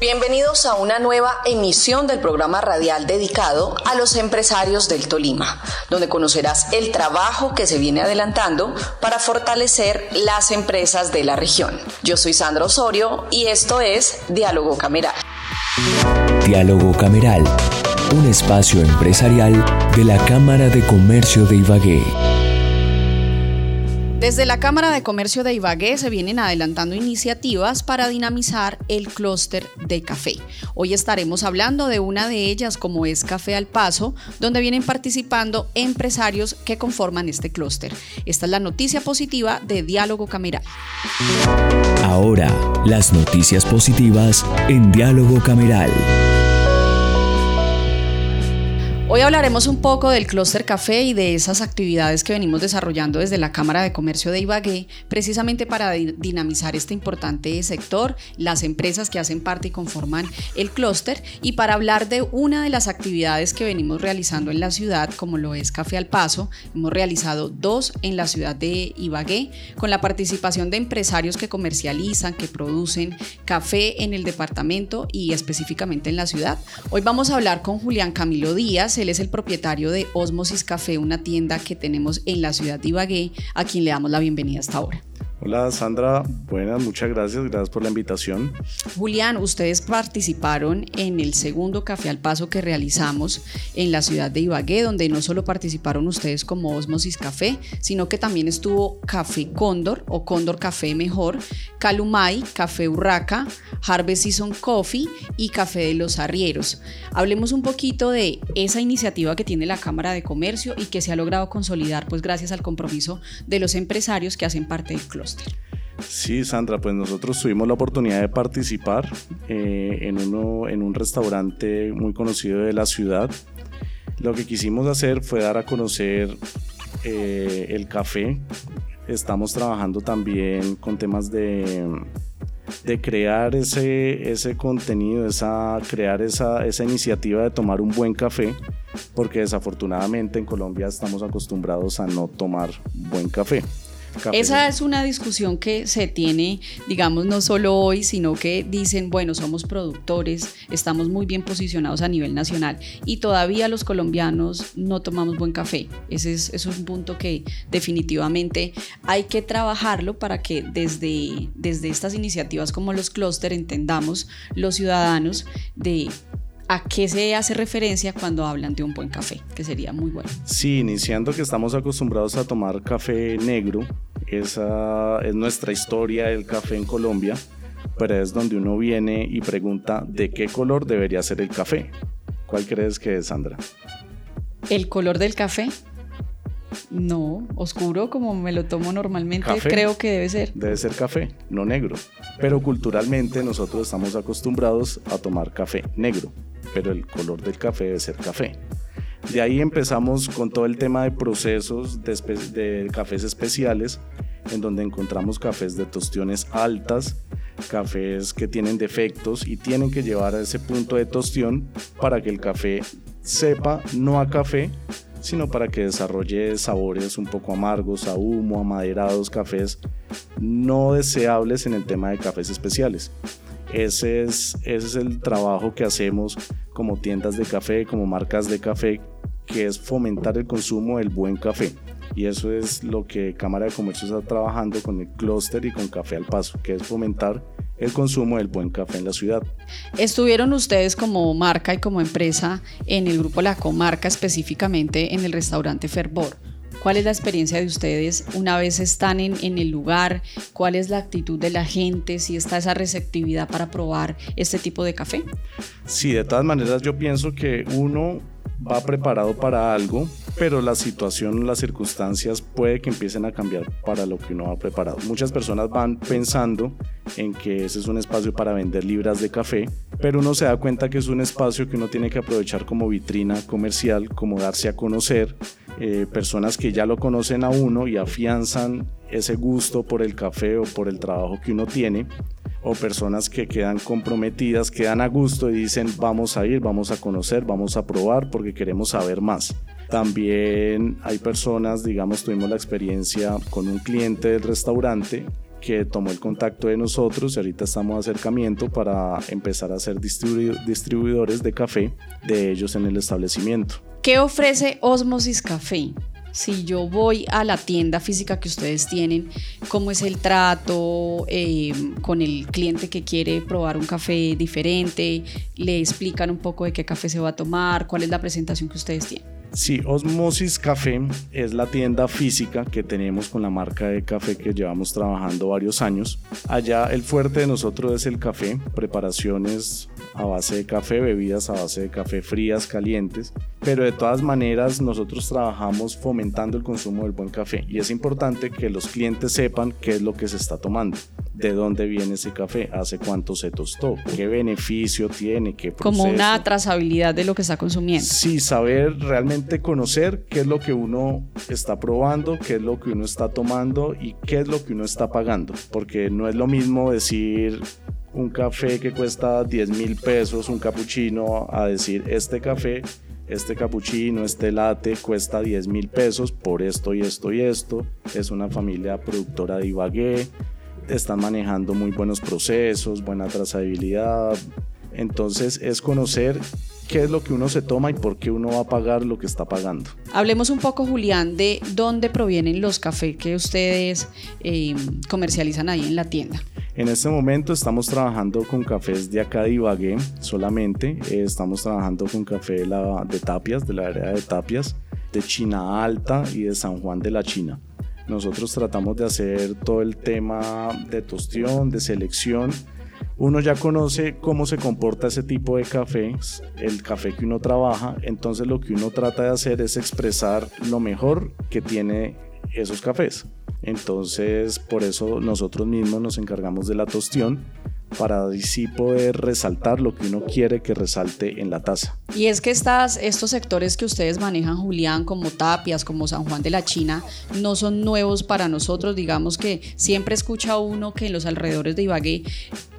Bienvenidos a una nueva emisión del programa radial dedicado a los empresarios del Tolima, donde conocerás el trabajo que se viene adelantando para fortalecer las empresas de la región. Yo soy Sandra Osorio y esto es Diálogo Cameral. Diálogo Cameral, un espacio empresarial de la Cámara de Comercio de Ibagué. Desde la Cámara de Comercio de Ibagué se vienen adelantando iniciativas para dinamizar el clúster de café. Hoy estaremos hablando de una de ellas como es Café al Paso, donde vienen participando empresarios que conforman este clúster. Esta es la noticia positiva de Diálogo Cameral. Ahora, las noticias positivas en Diálogo Cameral. Hoy hablaremos un poco del Cluster Café y de esas actividades que venimos desarrollando desde la Cámara de Comercio de Ibagué, precisamente para dinamizar este importante sector, las empresas que hacen parte y conforman el clúster, y para hablar de una de las actividades que venimos realizando en la ciudad, como lo es Café al Paso. Hemos realizado dos en la ciudad de Ibagué, con la participación de empresarios que comercializan, que producen café en el departamento y específicamente en la ciudad. Hoy vamos a hablar con Julián Camilo Díaz, él es el propietario de Osmosis Café, una tienda que tenemos en la ciudad de Ibagué, a quien le damos la bienvenida hasta ahora. Hola Sandra, buenas, muchas gracias, gracias por la invitación. Julián, ustedes participaron en el segundo Café al Paso que realizamos en la ciudad de Ibagué, donde no solo participaron ustedes como Osmosis Café, sino que también estuvo Café Cóndor o Cóndor Café Mejor, Calumay, Café Urraca, Harvest Season Coffee y Café de los Arrieros. Hablemos un poquito de esa iniciativa que tiene la Cámara de Comercio y que se ha logrado consolidar pues gracias al compromiso de los empresarios que hacen parte del club. Sí, Sandra, pues nosotros tuvimos la oportunidad de participar eh, en, uno, en un restaurante muy conocido de la ciudad. Lo que quisimos hacer fue dar a conocer eh, el café. Estamos trabajando también con temas de, de crear ese, ese contenido, esa, crear esa, esa iniciativa de tomar un buen café, porque desafortunadamente en Colombia estamos acostumbrados a no tomar buen café. Esa es una discusión que se tiene, digamos, no solo hoy, sino que dicen, bueno, somos productores, estamos muy bien posicionados a nivel nacional y todavía los colombianos no tomamos buen café. Ese es, un punto que definitivamente hay que trabajarlo para que desde, desde estas iniciativas como los clúster entendamos los ciudadanos de a qué se hace referencia cuando hablan de un buen café, que sería muy bueno. Sí, iniciando que estamos acostumbrados a tomar café negro, esa es nuestra historia del café en Colombia, pero es donde uno viene y pregunta de qué color debería ser el café. ¿Cuál crees que es, Sandra? ¿El color del café? No, oscuro como me lo tomo normalmente, creo que debe ser. Debe ser café, no negro. Pero culturalmente nosotros estamos acostumbrados a tomar café negro pero el color del café debe ser café. De ahí empezamos con todo el tema de procesos de, cafés especiales, en donde encontramos cafés de tostiones altas, cafés que tienen defectos y tienen que llevar a ese punto de tostión para que el café sepa no a café, sino para que desarrolle sabores un poco amargos, a humo, amaderados, cafés no deseables en el tema de cafés especiales. Ese es, ese es el trabajo que hacemos como tiendas de café, como marcas de café, que es fomentar el consumo del buen café. Y eso es lo que Cámara de Comercio está trabajando con el clúster y con Café al Paso, que es fomentar el consumo del buen café en la ciudad. Estuvieron ustedes como marca y como empresa en el grupo La Comarca, específicamente en el restaurante Fervor. ¿Cuál es la experiencia de ustedes una vez están en, en, el lugar? ¿Cuál es la actitud de la gente? ¿Si está esa receptividad para probar este tipo de café? Sí, de todas maneras yo pienso que uno va preparado para algo, pero la situación, las circunstancias puede que empiecen a cambiar para lo que uno va preparado. Muchas personas van pensando en que ese es un espacio para vender libras de café, pero uno se da cuenta que es un espacio que uno tiene que aprovechar como vitrina comercial, como darse a conocer, eh, personas que ya lo conocen a uno y afianzan ese gusto por el café o por el trabajo que uno tiene, o personas que quedan comprometidas, quedan a gusto y dicen vamos a ir, vamos a conocer, vamos a probar porque queremos saber más. También hay personas, digamos, tuvimos la experiencia con un cliente del restaurante que tomó el contacto de nosotros y ahorita estamos en acercamiento para empezar a ser distribuidores de café de ellos en el establecimiento. ¿Qué ofrece Osmosis Café? si yo voy a la tienda física que ustedes tienen, cómo es el trato eh, con el cliente que quiere probar un café diferente, le explican un poco de qué café se va a tomar, cuál es la presentación que ustedes tienen. Sí, Osmosis Café es la tienda física que tenemos con la marca de café que llevamos trabajando varios años. Allá el fuerte de nosotros es el café, preparaciones a base de café, bebidas a base de café frías, calientes, pero de todas maneras nosotros trabajamos fomentando el consumo del buen café y es importante que los clientes sepan qué es lo que se está tomando de dónde viene ese café, hace cuánto se tostó, qué beneficio tiene, qué proceso. Como una trazabilidad de lo que está consumiendo. Sí, saber realmente conocer qué es lo que uno está probando, qué es lo que uno está tomando y qué es lo que uno está pagando, porque no es lo mismo decir un café que cuesta 10 mil pesos, un capuchino, a decir este café este capuchino, este latte cuesta 10 mil pesos por esto y esto y esto. Es una familia productora de Ibagué están manejando muy buenos procesos, buena trazabilidad. Entonces es conocer qué es lo que uno se toma y por qué uno va a pagar lo que está pagando. Hablemos un poco, Julián, de dónde provienen los cafés que ustedes eh, comercializan ahí en la tienda. En este momento estamos trabajando con cafés de acá de Ibagué solamente. Eh, estamos trabajando con café de, la, de Tapias, de la área de Tapias, de China Alta y de San Juan de la China. Nosotros tratamos de hacer todo el tema de tostión, de selección. Uno ya conoce cómo se comporta ese tipo de cafés, el café que uno trabaja, entonces lo que uno trata de hacer es expresar lo mejor que tiene esos cafés. Entonces, por eso nosotros mismos nos encargamos de la tostión para así poder resaltar lo que uno quiere que resalte en la taza. Y es que estos sectores que ustedes manejan, Julián, como Tapias, como San Juan de la China, no son nuevos para nosotros. Digamos que siempre escucha uno que en los alrededores de Ibagué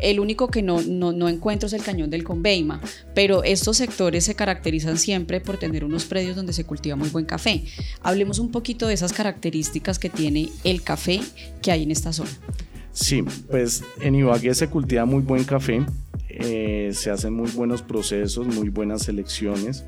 el único que no, no, no encuentro es el cañón del Conveima, pero estos sectores se caracterizan siempre por tener unos predios donde se cultiva muy buen café. Hablemos un poquito de esas características que tiene el café que hay en esta zona. Sí, pues en Ibagué se cultiva muy buen café, eh, se hacen muy buenos procesos, muy buenas selecciones.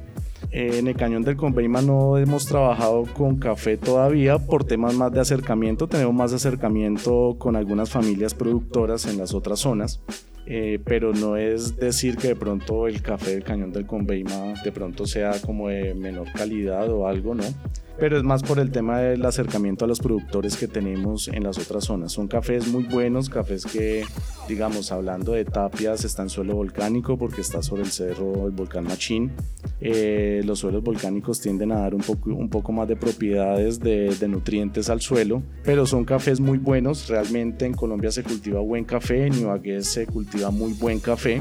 Eh, en el Cañón del Conveima no hemos trabajado con café todavía por temas más de acercamiento, tenemos más acercamiento con algunas familias productoras en las otras zonas. Eh, pero no es decir que de pronto el café del Cañón del Conveima de pronto sea como de menor calidad o algo, ¿no? Pero es más por el tema del acercamiento a los productores que tenemos en las otras zonas. Son cafés muy buenos, cafés que, digamos, hablando de tapias, está en suelo volcánico porque está sobre el cerro el volcán Machín. Eh, los suelos volcánicos tienden a dar un poco, un poco más de propiedades de, de nutrientes al suelo, pero son cafés muy buenos. Realmente en Colombia se cultiva buen café, en Ibagué se cultiva muy buen café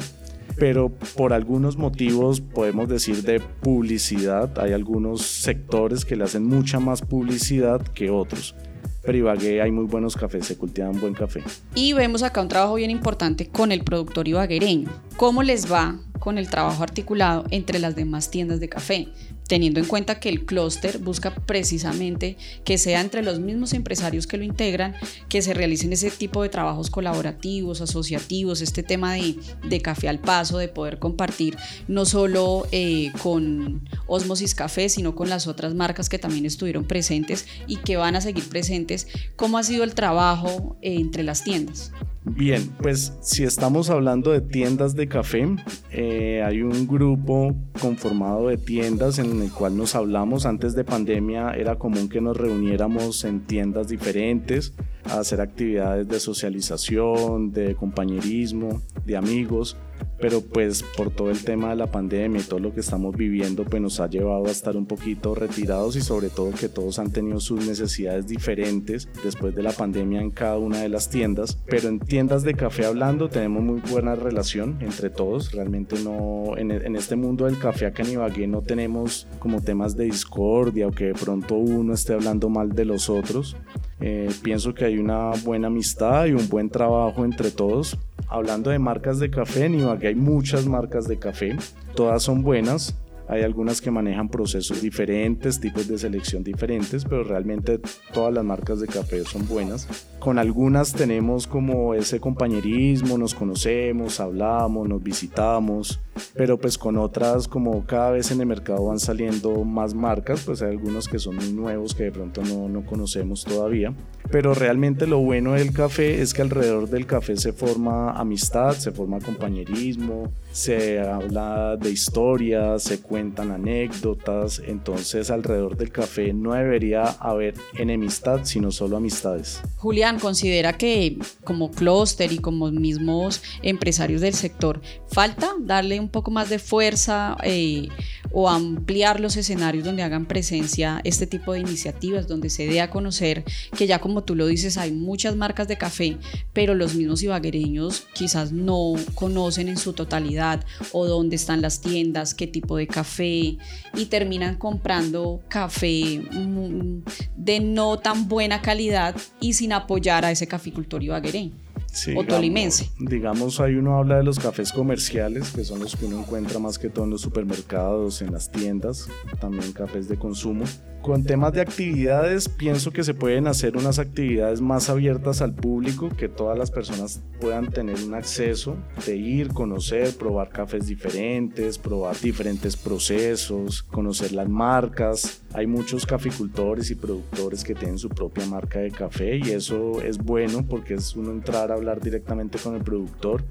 pero por algunos motivos podemos decir de publicidad, hay algunos sectores que le hacen mucha más publicidad que otros. Pero Ibagué hay muy buenos cafés, se cultivan buen café. Y vemos acá un trabajo bien importante con el productor ibaguereño. ¿Cómo les va con el trabajo articulado entre las demás tiendas de café? Teniendo en cuenta que el clúster busca precisamente que sea entre los mismos empresarios que lo integran, que se realicen ese tipo de trabajos colaborativos, asociativos, este tema de, café al paso, de poder compartir no solo eh, con Osmosis Café, sino con las otras marcas que también estuvieron presentes y que van a seguir presentes. ¿Cómo ha sido el trabajo eh, entre las tiendas? Bien, pues si estamos hablando de tiendas de café, eh, hay un grupo conformado de tiendas en el cual nos hablamos. Antes de pandemia era común que nos reuniéramos en tiendas diferentes a hacer actividades de socialización, de compañerismo, de amigos pero pues por todo el tema de la pandemia y todo lo que estamos viviendo, pues nos ha llevado a estar un poquito retirados y sobre todo que todos han tenido sus necesidades diferentes después de la pandemia en cada una de las tiendas, pero en tiendas de café hablando tenemos muy buena relación entre todos, realmente no, en, este mundo del café acá en Ibagué no tenemos como temas de discordia o que de pronto uno esté hablando mal de los otros, eh, pienso que hay una buena amistad y un buen trabajo entre todos. Hablando de marcas de café, en Ibagué hay muchas marcas de café, todas son buenas, hay algunas que manejan procesos diferentes, tipos de selección diferentes, pero realmente todas las marcas de café son buenas. Con algunas tenemos como ese compañerismo, nos conocemos, hablamos, nos visitamos, pero pues con otras como cada vez en el mercado van saliendo más marcas, pues hay algunos que son muy nuevos que de pronto no, no conocemos todavía. Pero realmente lo bueno del café es que alrededor del café se forma amistad, se forma compañerismo, se habla de historias, se cuentan anécdotas, entonces alrededor del café no debería haber enemistad, sino solo amistades. Julián, considera que como clúster y como mismos empresarios del sector, falta darle un poco más de fuerza eh, o ampliar los escenarios donde hagan presencia este tipo de iniciativas, donde se dé a conocer que ya como tú lo dices, hay muchas marcas de café, pero los mismos ibaguereños quizás no conocen en su totalidad o dónde están las tiendas, qué tipo de café y terminan comprando café mm, de no tan buena calidad y sin apoyar a ese caficultor ibaguereño o tolimense. Digamos, hay uno habla de los cafés comerciales, que son los que uno encuentra más que todo en los supermercados, en las tiendas, también cafés de consumo. Con temas de actividades, pienso que se pueden hacer unas actividades más abiertas al público, que todas las personas puedan tener un acceso de ir, conocer, probar cafés diferentes, probar diferentes procesos, conocer las marcas. Hay muchos caficultores y productores que tienen su propia marca de café y eso es bueno porque es uno entrar a hablar directamente con el productor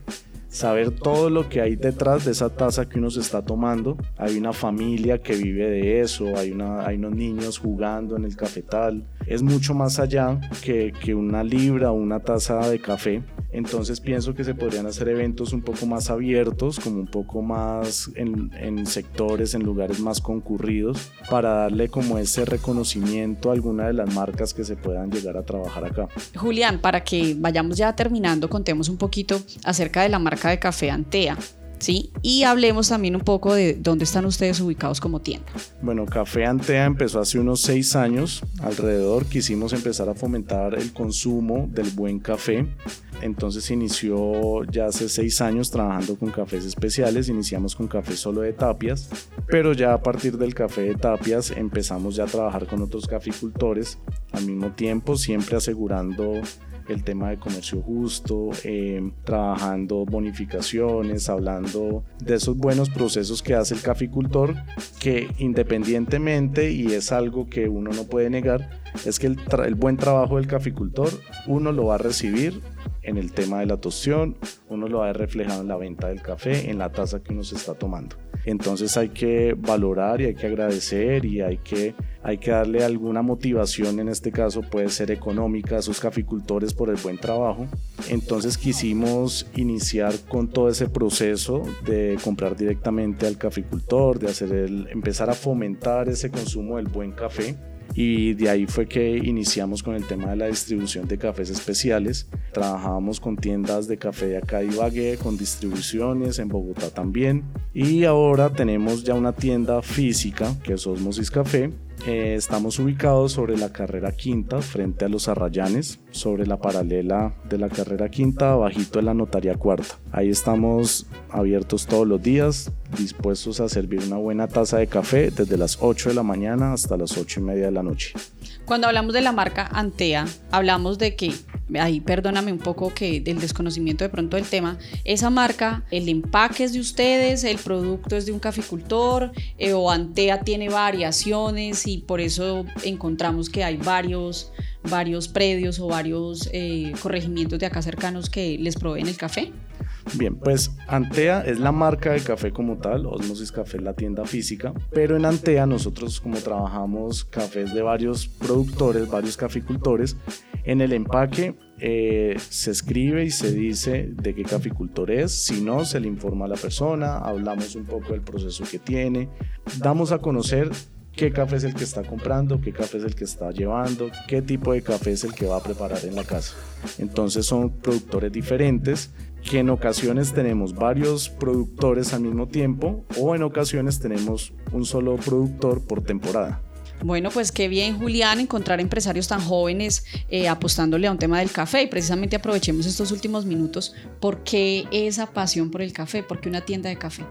saber todo lo que hay detrás de esa taza que uno se está tomando. Hay una familia que vive de eso, hay, una, unos niños jugando en el cafetal. Es mucho más allá que, que una libra o una taza de café. Entonces pienso que se podrían hacer eventos un poco más abiertos, como un poco más en, sectores, en lugares más concurridos, para darle como ese reconocimiento a alguna de las marcas que se puedan llegar a trabajar acá. Julián, para que vayamos ya terminando, contemos un poquito acerca de la marca de café Antea. ¿Sí? Y hablemos también un poco de dónde están ustedes ubicados como tienda. Bueno, Café Antea empezó hace unos seis años alrededor. Quisimos empezar a fomentar el consumo del buen café. Entonces inició ya hace seis años trabajando con cafés especiales. Iniciamos con café solo de tapias, pero ya a partir del café de tapias empezamos ya a trabajar con otros caficultores al mismo tiempo, siempre asegurando el tema de comercio justo, eh, trabajando bonificaciones, hablando de esos buenos procesos que hace el caficultor, que independientemente, y es algo que uno no puede negar, es que el, buen trabajo del caficultor uno lo va a recibir en el tema de la tostión, uno lo va a ver reflejado en la venta del café, en la taza que uno se está tomando. Entonces hay que valorar y hay que agradecer y hay que, hay que darle alguna motivación, en este caso puede ser económica, a esos caficultores por el buen trabajo. Entonces quisimos iniciar con todo ese proceso de comprar directamente al caficultor, de hacer el, empezar a fomentar ese consumo del buen café y de ahí fue que iniciamos con el tema de la distribución de cafés especiales. Trabajábamos con tiendas de café de acá Ibagué, con distribuciones en Bogotá también y ahora tenemos ya una tienda física que es Osmosis Café eh, estamos ubicados sobre la carrera quinta, frente a los Arrayanes, sobre la paralela de la carrera quinta, bajito de la notaria cuarta. Ahí estamos abiertos todos los días, dispuestos a servir una buena taza de café desde las 8 de la mañana hasta las 8 y media de la noche. Cuando hablamos de la marca Antea, hablamos de que ahí perdóname un poco que del desconocimiento de pronto del tema, esa marca, el empaque es de ustedes, el producto es de un caficultor eh, o Antea tiene variaciones y por eso encontramos que hay varios, varios predios o varios eh, corregimientos de acá cercanos que les proveen el café. Bien, pues Antea es la marca de café como tal, Osmosis Café es la tienda física, pero en Antea nosotros como trabajamos cafés de varios productores, varios caficultores, en el empaque eh, se escribe y se dice de qué caficultor es, si no, se le informa a la persona, hablamos un poco del proceso que tiene, damos a conocer qué café es el que está comprando, qué café es el que está llevando, qué tipo de café es el que va a preparar en la casa. Entonces son productores diferentes que en ocasiones tenemos varios productores al mismo tiempo o en ocasiones tenemos un solo productor por temporada. Bueno, pues qué bien, Julián, encontrar empresarios tan jóvenes eh, apostándole a un tema del café. Y precisamente aprovechemos estos últimos minutos. ¿Por qué esa pasión por el café? ¿Por qué una tienda de café?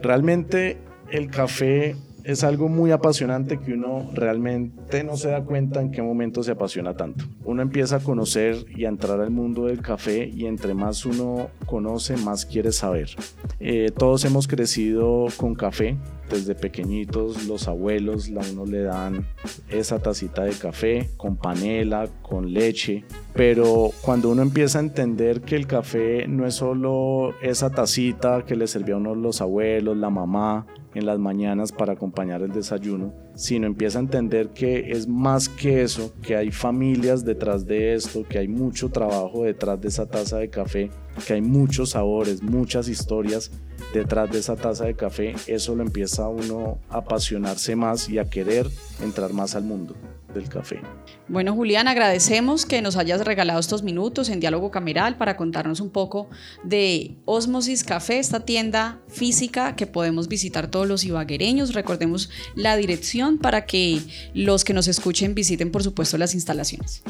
Realmente el café es algo muy apasionante que uno realmente no se da cuenta en qué momento se apasiona tanto. Uno empieza a conocer y a entrar al mundo del café y entre más uno conoce, más quiere saber. Eh, todos hemos crecido con café, desde pequeñitos los abuelos la uno le dan esa tacita de café con panela, con leche, pero cuando uno empieza a entender que el café no es solo esa tacita que le servía a uno los abuelos, la mamá, en las mañanas para acompañar el desayuno, sino empieza a entender que es más que eso, que hay familias detrás de esto, que hay mucho trabajo detrás de esa taza de café, que hay muchos sabores, muchas historias detrás de esa taza de café, eso lo empieza uno a apasionarse más y a querer entrar más al mundo del café. Bueno, Julián, agradecemos que nos hayas regalado estos minutos en Diálogo Cameral para contarnos un poco de Osmosis Café, esta tienda física que podemos visitar todos los ibaguereños. Recordemos la dirección para que los que nos escuchen visiten, por supuesto, las instalaciones.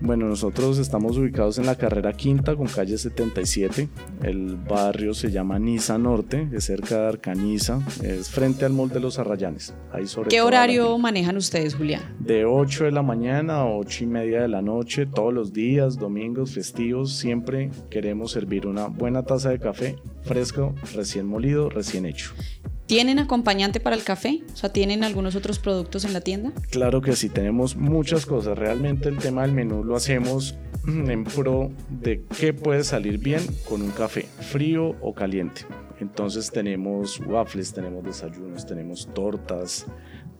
Bueno, nosotros estamos ubicados en la carrera quinta con calle 77. El barrio se llama Niza Norte, es cerca de Arcaniza, es frente al Mall de los Arrayanes. Ahí sobre ¿Qué horario manejan ustedes, Julián? De 8 de la mañana a 8 y media de la noche, todos los días, domingos, festivos, siempre queremos servir una buena taza de café fresco, recién molido, recién hecho. ¿Tienen acompañante para el café? O sea, ¿tienen algunos otros productos en la tienda? Claro que sí, tenemos muchas cosas. Realmente el tema del menú lo hacemos en pro de qué puede salir bien con un café, frío o caliente. Entonces tenemos waffles, tenemos desayunos, tenemos tortas,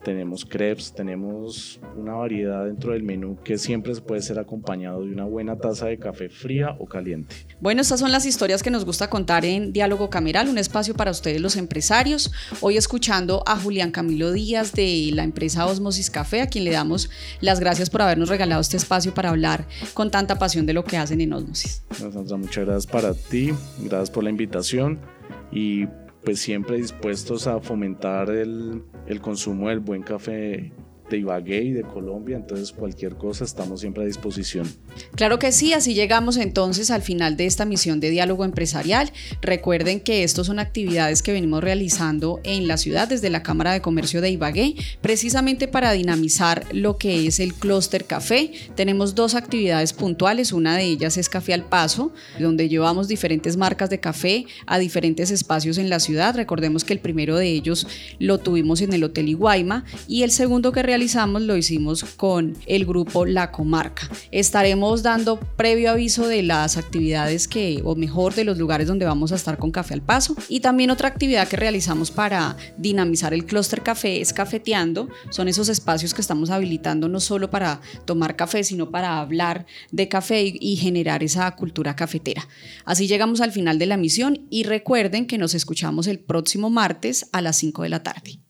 tenemos crepes, tenemos una variedad dentro del menú que siempre puede ser acompañado de una buena taza de café fría o caliente. Bueno, estas son las historias que nos gusta contar en Diálogo Cameral, un espacio para ustedes los empresarios. Hoy escuchando a Julián Camilo Díaz de la empresa Osmosis Café, a quien le damos las gracias por habernos regalado este espacio para hablar con tanta pasión de lo que hacen en Osmosis. muchas gracias para ti, gracias por la invitación y pues siempre dispuestos a fomentar el, el consumo del buen café de Ibagué y de Colombia, entonces cualquier cosa estamos siempre a disposición. Claro que sí, así llegamos entonces al final de esta misión de diálogo empresarial. Recuerden que estos son actividades que venimos realizando en la ciudad desde la Cámara de Comercio de Ibagué, precisamente para dinamizar lo que es el clúster café. Tenemos dos actividades puntuales, una de ellas es Café al Paso, donde llevamos diferentes marcas de café a diferentes espacios en la ciudad. Recordemos que el primero de ellos lo tuvimos en el Hotel Iguaima y el segundo que realizamos lo hicimos con el grupo La Comarca. Estaremos dando previo aviso de las actividades que, o mejor, de los lugares donde vamos a estar con Café al Paso. Y también otra actividad que realizamos para dinamizar el clúster café es Cafeteando. Son esos espacios que estamos habilitando no solo para tomar café, sino para hablar de café y generar esa cultura cafetera. Así llegamos al final de la misión y recuerden que nos escuchamos el próximo martes a las 5 de la tarde.